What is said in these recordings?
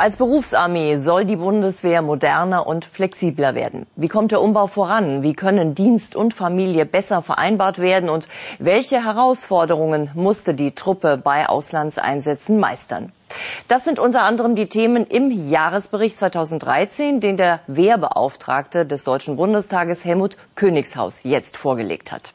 Als Berufsarmee soll die Bundeswehr moderner und flexibler werden. Wie kommt der Umbau voran? Wie können Dienst und Familie besser vereinbart werden? Und welche Herausforderungen musste die Truppe bei Auslandseinsätzen meistern? Das sind unter anderem die Themen im Jahresbericht 2013, den der Wehrbeauftragte des Deutschen Bundestages Helmut Königshaus jetzt vorgelegt hat.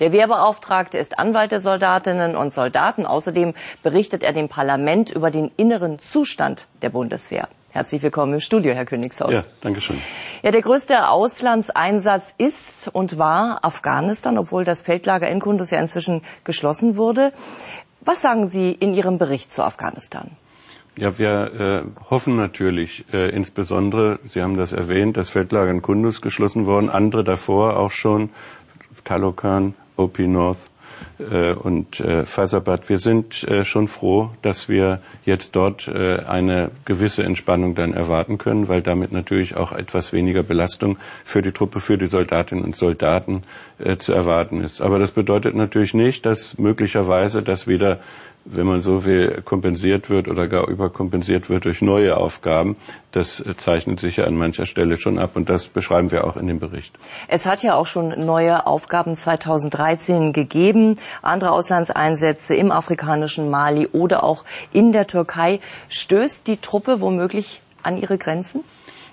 Der Wehrbeauftragte ist Anwalt der Soldatinnen und Soldaten. Außerdem berichtet er dem Parlament über den inneren Zustand der Bundeswehr. Herzlich willkommen im Studio, Herr Königshaus. Ja, danke schön. Ja, der größte Auslandseinsatz ist und war Afghanistan, obwohl das Feldlager in Kunduz ja inzwischen geschlossen wurde. Was sagen Sie in Ihrem Bericht zu Afghanistan? Ja, wir äh, hoffen natürlich äh, insbesondere, Sie haben das erwähnt, das Feldlager in Kunduz geschlossen worden, andere davor auch schon Talokan, OP North äh, und äh, Faisabad. Wir sind äh, schon froh, dass wir jetzt dort äh, eine gewisse Entspannung dann erwarten können, weil damit natürlich auch etwas weniger Belastung für die Truppe, für die Soldatinnen und Soldaten äh, zu erwarten ist. Aber das bedeutet natürlich nicht, dass möglicherweise das wieder wenn man so will, kompensiert wird oder gar überkompensiert wird durch neue Aufgaben. Das zeichnet sich ja an mancher Stelle schon ab und das beschreiben wir auch in dem Bericht. Es hat ja auch schon neue Aufgaben 2013 gegeben, andere Auslandseinsätze im afrikanischen Mali oder auch in der Türkei. Stößt die Truppe womöglich an ihre Grenzen?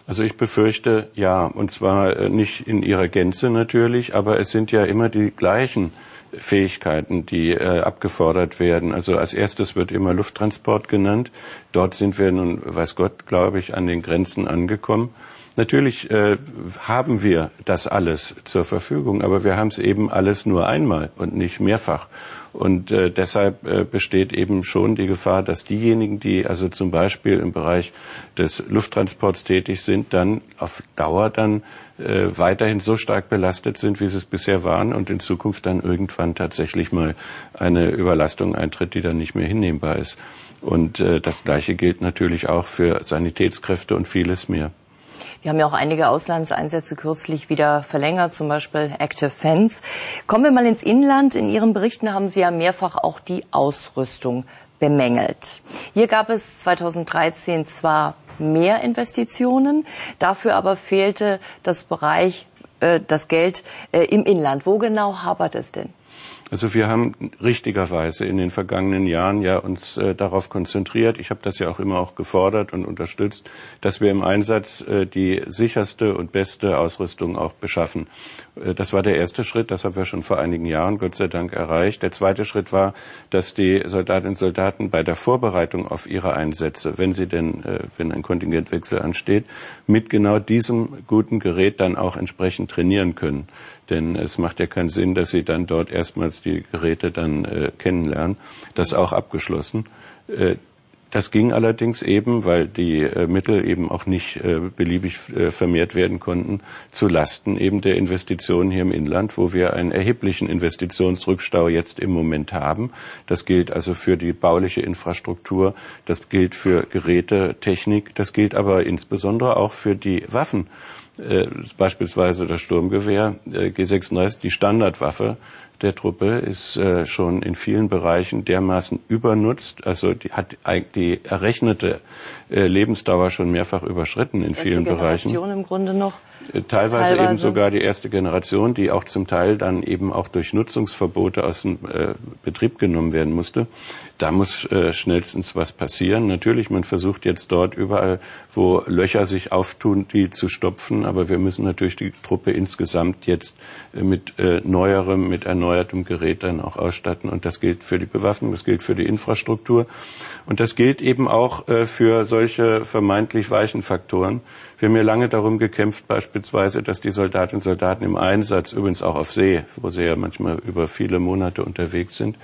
Also ich befürchte ja, und zwar äh, nicht in ihrer Gänze natürlich, aber es sind ja immer die gleichen Fähigkeiten, die äh, abgefordert werden. Also als erstes wird immer Lufttransport genannt. Dort sind wir nun, weiß Gott, glaube ich, an den Grenzen angekommen. Natürlich äh, haben wir das alles zur Verfügung, aber wir haben es eben alles nur einmal und nicht mehrfach. Und äh, deshalb äh, besteht eben schon die Gefahr, dass diejenigen, die also zum Beispiel im Bereich des Lufttransports tätig sind, dann auf Dauer dann äh, weiterhin so stark belastet sind, wie sie es bisher waren und in Zukunft dann irgendwann tatsächlich mal eine Überlastung eintritt, die dann nicht mehr hinnehmbar ist. Und äh, das Gleiche gilt natürlich auch für Sanitätskräfte und vieles mehr. Wir haben ja auch einige Auslandseinsätze kürzlich wieder verlängert, zum Beispiel Active Fence. Kommen wir mal ins Inland. In Ihren Berichten haben Sie ja mehrfach auch die Ausrüstung bemängelt. Hier gab es 2013 zwar mehr Investitionen, dafür aber fehlte das Bereich, äh, das Geld äh, im Inland. Wo genau hapert es denn? Also wir haben richtigerweise in den vergangenen Jahren ja uns äh, darauf konzentriert. Ich habe das ja auch immer auch gefordert und unterstützt, dass wir im Einsatz äh, die sicherste und beste Ausrüstung auch beschaffen. Äh, das war der erste Schritt. Das haben wir schon vor einigen Jahren Gott sei Dank erreicht. Der zweite Schritt war, dass die Soldatinnen und Soldaten bei der Vorbereitung auf ihre Einsätze, wenn sie denn, äh, wenn ein Kontingentwechsel ansteht, mit genau diesem guten Gerät dann auch entsprechend trainieren können. Denn es macht ja keinen Sinn, dass sie dann dort erstmals die Geräte dann äh, kennenlernen. Das auch abgeschlossen. Äh, das ging allerdings eben, weil die äh, Mittel eben auch nicht äh, beliebig äh, vermehrt werden konnten, zu Lasten eben der Investitionen hier im Inland, wo wir einen erheblichen Investitionsrückstau jetzt im Moment haben. Das gilt also für die bauliche Infrastruktur, das gilt für Geräte, Technik, das gilt aber insbesondere auch für die Waffen. Beispielsweise das Sturmgewehr äh, G36, die Standardwaffe der Truppe, ist äh, schon in vielen Bereichen dermaßen übernutzt, also die hat die errechnete äh, Lebensdauer schon mehrfach überschritten in vielen Bereichen. im Grunde noch. Teilweise, Teilweise, eben sogar die erste Generation, die auch zum Teil dann eben auch durch Nutzungsverbote aus dem äh, Betrieb genommen werden musste. Da muss äh, schnellstens was passieren. Natürlich, man versucht jetzt dort überall, wo Löcher sich auftun, die zu stopfen. Aber wir müssen natürlich die Truppe insgesamt jetzt äh, mit äh, neuerem, mit erneuertem Gerät dann auch ausstatten. Und das gilt für die Bewaffnung, das gilt für die Infrastruktur. Und das gilt eben auch äh, für solche vermeintlich weichen Faktoren. Wir haben ja lange darum gekämpft, beispielsweise, dass die Soldatinnen und Soldaten im Einsatz, übrigens auch auf See, wo sie ja manchmal über viele Monate unterwegs sind,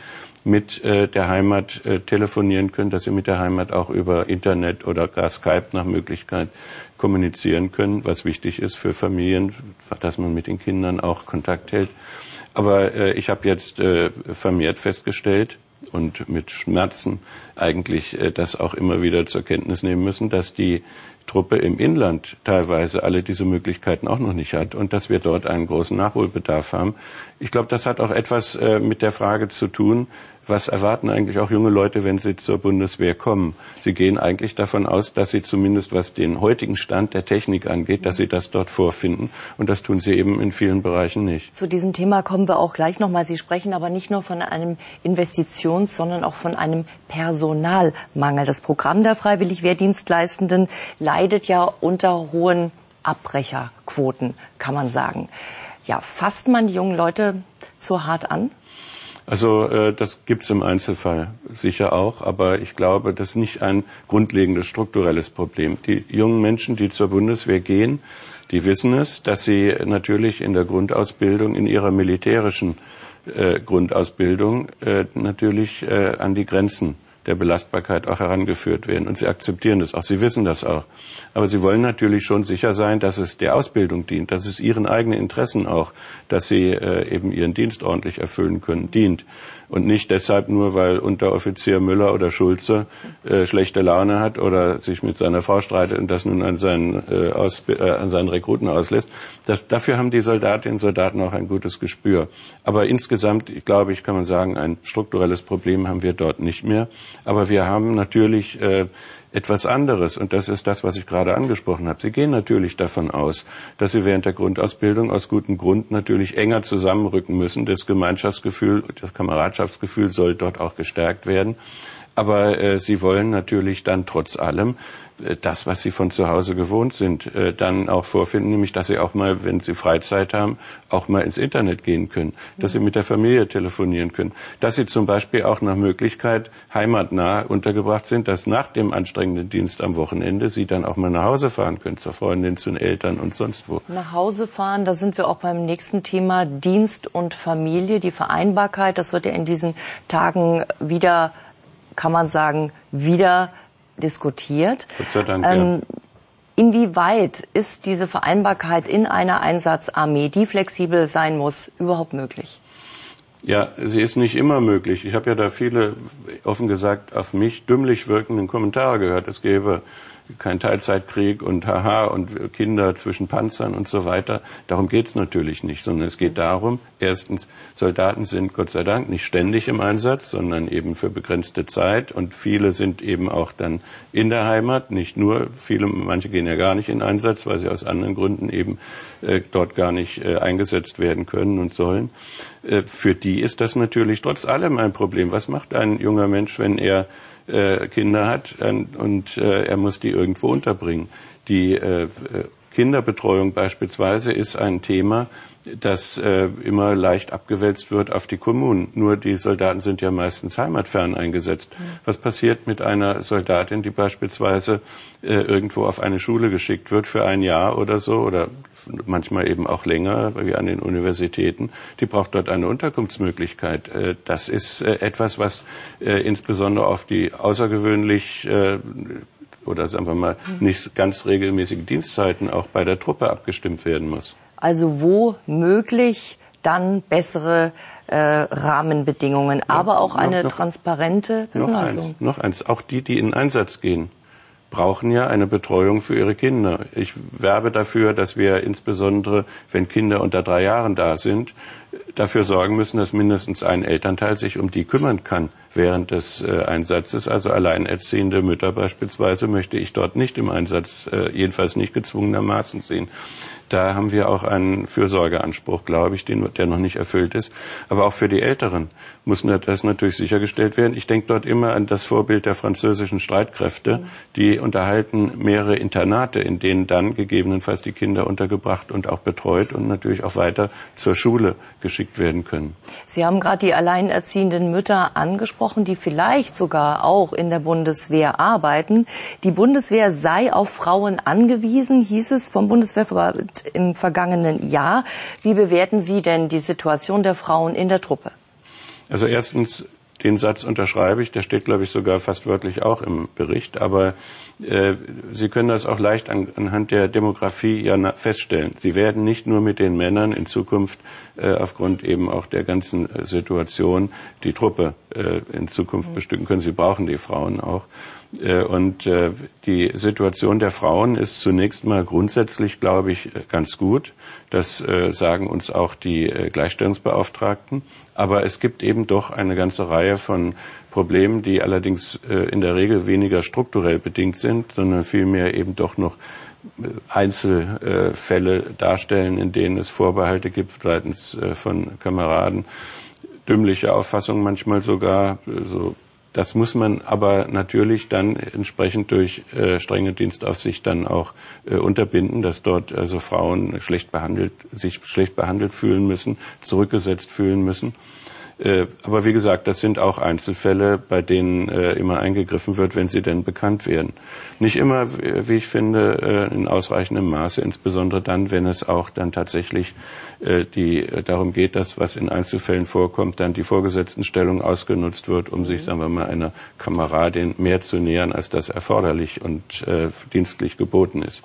mit äh, der Heimat äh, telefonieren können, dass sie mit der Heimat auch über Internet oder gar Skype nach Möglichkeit kommunizieren können, was wichtig ist für Familien, dass man mit den Kindern auch Kontakt hält. Aber äh, ich habe jetzt äh, vermehrt festgestellt, und mit Schmerzen eigentlich äh, das auch immer wieder zur Kenntnis nehmen müssen, dass die Truppe im Inland teilweise alle diese Möglichkeiten auch noch nicht hat und dass wir dort einen großen Nachholbedarf haben. Ich glaube, das hat auch etwas äh, mit der Frage zu tun, was erwarten eigentlich auch junge Leute, wenn sie zur Bundeswehr kommen? Sie gehen eigentlich davon aus, dass sie zumindest was den heutigen Stand der Technik angeht, dass sie das dort vorfinden. Und das tun sie eben in vielen Bereichen nicht. Zu diesem Thema kommen wir auch gleich nochmal. Sie sprechen aber nicht nur von einem Investitions-, sondern auch von einem Personalmangel. Das Programm der Freiwilligwehrdienstleistenden leidet ja unter hohen Abbrecherquoten, kann man sagen. Ja, fasst man die jungen Leute zu hart an? Also äh, das gibt's im Einzelfall sicher auch, aber ich glaube, das ist nicht ein grundlegendes strukturelles Problem. Die jungen Menschen, die zur Bundeswehr gehen, die wissen es, dass sie natürlich in der Grundausbildung, in ihrer militärischen äh, Grundausbildung äh, natürlich äh, an die Grenzen der Belastbarkeit auch herangeführt werden. Und sie akzeptieren das auch, sie wissen das auch. Aber sie wollen natürlich schon sicher sein, dass es der Ausbildung dient, dass es ihren eigenen Interessen auch, dass sie äh, eben ihren Dienst ordentlich erfüllen können, dient und nicht deshalb nur, weil Unteroffizier Müller oder Schulze äh, schlechte Laune hat oder sich mit seiner Frau streitet und das nun an seinen, äh, aus, äh, an seinen Rekruten auslässt. Das, dafür haben die Soldatinnen und Soldaten auch ein gutes Gespür. Aber insgesamt, ich glaube ich, kann man sagen, ein strukturelles Problem haben wir dort nicht mehr. Aber wir haben natürlich äh, etwas anderes. Und das ist das, was ich gerade angesprochen habe. Sie gehen natürlich davon aus, dass Sie während der Grundausbildung aus gutem Grund natürlich enger zusammenrücken müssen. Das Gemeinschaftsgefühl, das Kameradschaftsgefühl soll dort auch gestärkt werden. Aber äh, sie wollen natürlich dann trotz allem äh, das, was sie von zu Hause gewohnt sind, äh, dann auch vorfinden, nämlich dass sie auch mal, wenn sie Freizeit haben, auch mal ins Internet gehen können, dass sie mit der Familie telefonieren können, dass sie zum Beispiel auch nach Möglichkeit heimatnah untergebracht sind, dass nach dem anstrengenden Dienst am Wochenende sie dann auch mal nach Hause fahren können, zur Freundin, zu den Eltern und sonst wo. Nach Hause fahren, da sind wir auch beim nächsten Thema Dienst und Familie, die Vereinbarkeit. Das wird ja in diesen Tagen wieder kann man sagen, wieder diskutiert. Gott sei Dank, ähm, ja. Inwieweit ist diese Vereinbarkeit in einer Einsatzarmee, die flexibel sein muss, überhaupt möglich? Ja, sie ist nicht immer möglich. Ich habe ja da viele, offen gesagt, auf mich dümmlich wirkenden Kommentare gehört. Es gäbe kein Teilzeitkrieg und haha und Kinder zwischen Panzern und so weiter. Darum geht's natürlich nicht, sondern es geht darum, erstens, Soldaten sind Gott sei Dank nicht ständig im Einsatz, sondern eben für begrenzte Zeit und viele sind eben auch dann in der Heimat, nicht nur, viele, manche gehen ja gar nicht in Einsatz, weil sie aus anderen Gründen eben äh, dort gar nicht äh, eingesetzt werden können und sollen. Äh, für die ist das natürlich trotz allem ein Problem. Was macht ein junger Mensch, wenn er äh, Kinder hat und äh, er muss die irgendwo unterbringen. Die äh, Kinderbetreuung beispielsweise ist ein Thema, das äh, immer leicht abgewälzt wird auf die Kommunen. Nur die Soldaten sind ja meistens heimatfern eingesetzt. Mhm. Was passiert mit einer Soldatin, die beispielsweise äh, irgendwo auf eine Schule geschickt wird für ein Jahr oder so oder manchmal eben auch länger, wie an den Universitäten? Die braucht dort eine Unterkunftsmöglichkeit. Äh, das ist äh, etwas, was äh, insbesondere auf die außergewöhnlich äh, oder sagen wir mal mhm. nicht ganz regelmäßige Dienstzeiten auch bei der Truppe abgestimmt werden muss. Also wo möglich dann bessere äh, Rahmenbedingungen, ja, aber auch noch, eine noch, transparente Personalführung. Noch eins, noch eins, auch die, die in Einsatz gehen, brauchen ja eine Betreuung für ihre Kinder. Ich werbe dafür, dass wir insbesondere, wenn Kinder unter drei Jahren da sind, dafür sorgen müssen, dass mindestens ein Elternteil sich um die kümmern kann während des äh, Einsatzes. Also alleinerziehende Mütter beispielsweise möchte ich dort nicht im Einsatz, äh, jedenfalls nicht gezwungenermaßen sehen. Da haben wir auch einen Fürsorgeanspruch, glaube ich, den, der noch nicht erfüllt ist. Aber auch für die Älteren muss das natürlich sichergestellt werden. Ich denke dort immer an das Vorbild der französischen Streitkräfte. Die unterhalten mehrere Internate, in denen dann gegebenenfalls die Kinder untergebracht und auch betreut und natürlich auch weiter zur Schule geschickt werden können. Sie haben gerade die alleinerziehenden Mütter angesprochen, die vielleicht sogar auch in der Bundeswehr arbeiten. Die Bundeswehr sei auf Frauen angewiesen, hieß es vom Bundeswehrverband im vergangenen Jahr. Wie bewerten Sie denn die Situation der Frauen in der Truppe? Also erstens, den Satz unterschreibe ich, der steht, glaube ich, sogar fast wörtlich auch im Bericht. Aber äh, Sie können das auch leicht an, anhand der Demografie ja feststellen. Sie werden nicht nur mit den Männern in Zukunft äh, aufgrund eben auch der ganzen äh, Situation die Truppe äh, in Zukunft mhm. bestücken können. Sie brauchen die Frauen auch. Äh, und äh, die Situation der Frauen ist zunächst mal grundsätzlich, glaube ich, ganz gut. Das äh, sagen uns auch die Gleichstellungsbeauftragten. Aber es gibt eben doch eine ganze Reihe von Problemen, die allerdings in der Regel weniger strukturell bedingt sind, sondern vielmehr eben doch noch Einzelfälle darstellen, in denen es Vorbehalte gibt seitens von Kameraden, dümmliche Auffassungen manchmal sogar, so das muss man aber natürlich dann entsprechend durch äh, strenge Dienstaufsicht dann auch äh, unterbinden, dass dort also Frauen schlecht behandelt, sich schlecht behandelt fühlen müssen, zurückgesetzt fühlen müssen. Äh, aber wie gesagt, das sind auch Einzelfälle, bei denen äh, immer eingegriffen wird, wenn sie denn bekannt werden. Nicht immer, wie ich finde, äh, in ausreichendem Maße, insbesondere dann, wenn es auch dann tatsächlich die, darum geht, dass was in Einzelfällen vorkommt, dann die Vorgesetztenstellung ausgenutzt wird, um sich, sagen wir mal, einer Kameradin mehr zu nähern, als das erforderlich und dienstlich geboten ist.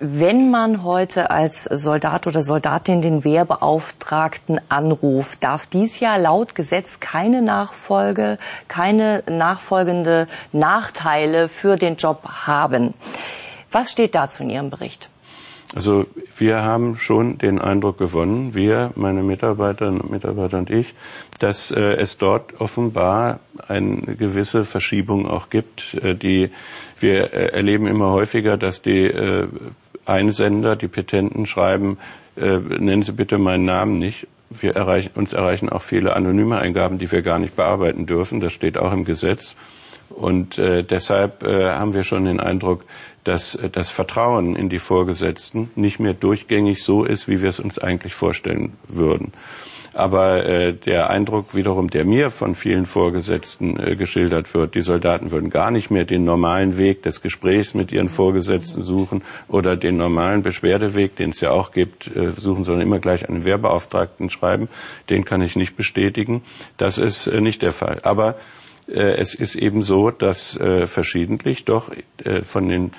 Wenn man heute als Soldat oder Soldatin den Wehrbeauftragten anruft, darf dies ja laut Gesetz keine Nachfolge, keine nachfolgende Nachteile für den Job haben. Was steht dazu in Ihrem Bericht? Also wir haben schon den Eindruck gewonnen, wir, meine Mitarbeiterinnen und Mitarbeiter und ich, dass äh, es dort offenbar eine gewisse Verschiebung auch gibt. Äh, die wir äh, erleben immer häufiger, dass die äh, Einsender, die Petenten schreiben, äh, nennen Sie bitte meinen Namen nicht. Wir erreichen, uns erreichen auch viele anonyme Eingaben, die wir gar nicht bearbeiten dürfen. Das steht auch im Gesetz. Und äh, deshalb äh, haben wir schon den Eindruck, dass äh, das Vertrauen in die Vorgesetzten nicht mehr durchgängig so ist, wie wir es uns eigentlich vorstellen würden. Aber äh, der Eindruck wiederum, der mir von vielen Vorgesetzten äh, geschildert wird, die Soldaten würden gar nicht mehr den normalen Weg des Gesprächs mit ihren Vorgesetzten suchen oder den normalen Beschwerdeweg, den es ja auch gibt, äh, suchen, sondern immer gleich einen Wehrbeauftragten schreiben. Den kann ich nicht bestätigen. Das ist äh, nicht der Fall. Aber äh, es ist eben so, dass äh, verschiedentlich doch äh, von den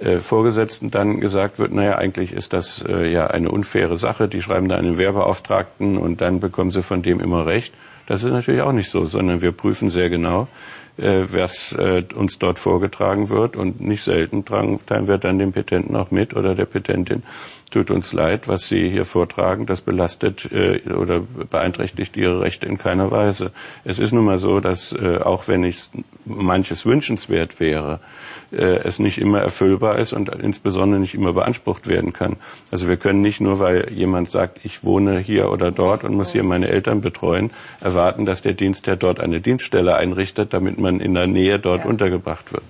äh, Vorgesetzten dann gesagt wird, naja, eigentlich ist das äh, ja eine unfaire Sache, die schreiben da einen Werbeauftragten und dann bekommen sie von dem immer recht. Das ist natürlich auch nicht so, sondern wir prüfen sehr genau, äh, was äh, uns dort vorgetragen wird und nicht selten teilen wir dann dem Petenten auch mit oder der Petentin, tut uns leid, was Sie hier vortragen, das belastet äh, oder beeinträchtigt Ihre Rechte in keiner Weise. Es ist nun mal so, dass äh, auch wenn ich manches wünschenswert wäre, äh, es nicht immer erfüllbar ist und insbesondere nicht immer beansprucht werden kann. Also wir können nicht nur, weil jemand sagt, ich wohne hier oder dort und muss hier meine Eltern betreuen, erwarten, dass der Dienstherr dort eine Dienststelle einrichtet, damit man in der Nähe dort ja. untergebracht wird.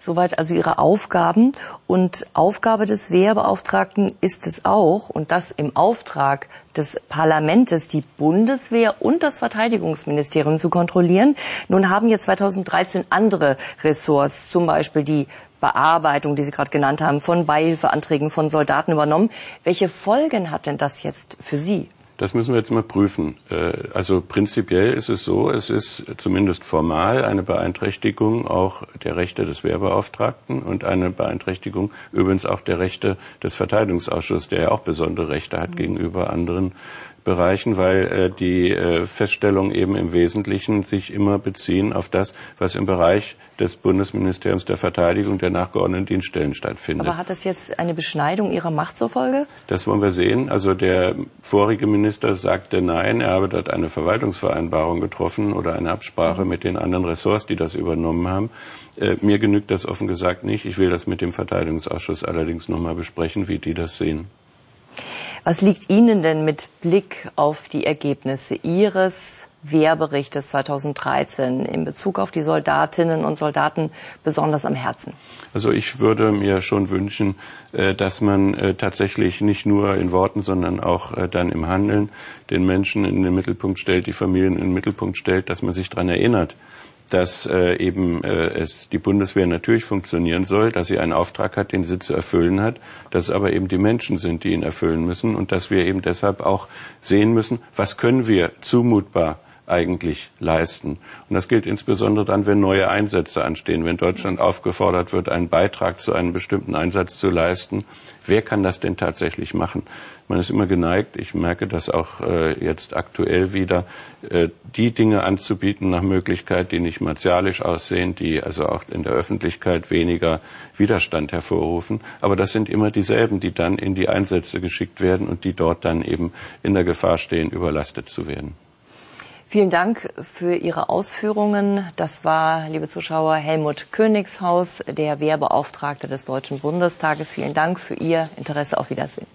Soweit also Ihre Aufgaben. Und Aufgabe des Wehrbeauftragten ist es auch, und das im Auftrag des Parlaments, die Bundeswehr und das Verteidigungsministerium zu kontrollieren. Nun haben jetzt 2013 andere Ressorts, zum Beispiel die Bearbeitung, die Sie gerade genannt haben, von Beihilfeanträgen von Soldaten übernommen. Welche Folgen hat denn das jetzt für Sie? Das müssen wir jetzt mal prüfen. Äh, also prinzipiell ist es so, es ist zumindest formal eine Beeinträchtigung auch der Rechte des Wehrbeauftragten und eine Beeinträchtigung übrigens auch der Rechte des Verteidigungsausschusses, der ja auch besondere Rechte hat gegenüber anderen Bereichen, weil äh, die äh, Feststellungen eben im Wesentlichen sich immer beziehen auf das, was im Bereich des Bundesministeriums der Verteidigung der nachgeordneten Dienststellen stattfindet. Aber hat das jetzt eine Beschneidung Ihrer Macht zur Folge? Das wollen wir sehen. Also der vorige Minister sagte nein, er habe dort eine Verwaltungsvereinbarung getroffen oder eine Absprache mhm. mit den anderen Ressorts, die das übernommen haben. Äh, mir genügt das offen gesagt nicht. Ich will das mit dem Verteidigungsausschuss allerdings nochmal besprechen, wie die das sehen. Was liegt Ihnen denn mit Blick auf die Ergebnisse Ihres Wehrberichtes 2013 in Bezug auf die Soldatinnen und Soldaten besonders am Herzen? Also ich würde mir schon wünschen, äh, dass man äh, tatsächlich nicht nur in Worten, sondern auch äh, dann im Handeln den Menschen in den Mittelpunkt stellt, die Familien in den Mittelpunkt stellt, dass man sich daran erinnert, dass äh, eben äh, es die Bundeswehr natürlich funktionieren soll, dass sie einen Auftrag hat, den sie zu erfüllen hat, dass es aber eben die Menschen sind, die ihn erfüllen müssen und dass wir eben deshalb auch sehen müssen, was können wir zumutbar eigentlich leisten. Und das gilt insbesondere dann, wenn neue Einsätze anstehen, wenn Deutschland aufgefordert wird, einen Beitrag zu einem bestimmten Einsatz zu leisten. Wer kann das denn tatsächlich machen? Man ist immer geneigt, ich merke das auch äh, jetzt aktuell wieder, äh, die Dinge anzubieten nach Möglichkeit, die nicht martialisch aussehen, die also auch in der Öffentlichkeit weniger Widerstand hervorrufen. Aber das sind immer dieselben, die dann in die Einsätze geschickt werden und die dort dann eben in der Gefahr stehen, überlastet zu werden. Vielen Dank für Ihre Ausführungen. Das war, liebe Zuschauer, Helmut Königshaus, der Wehrbeauftragte des Deutschen Bundestages. Vielen Dank für Ihr Interesse. Auf Wiedersehen.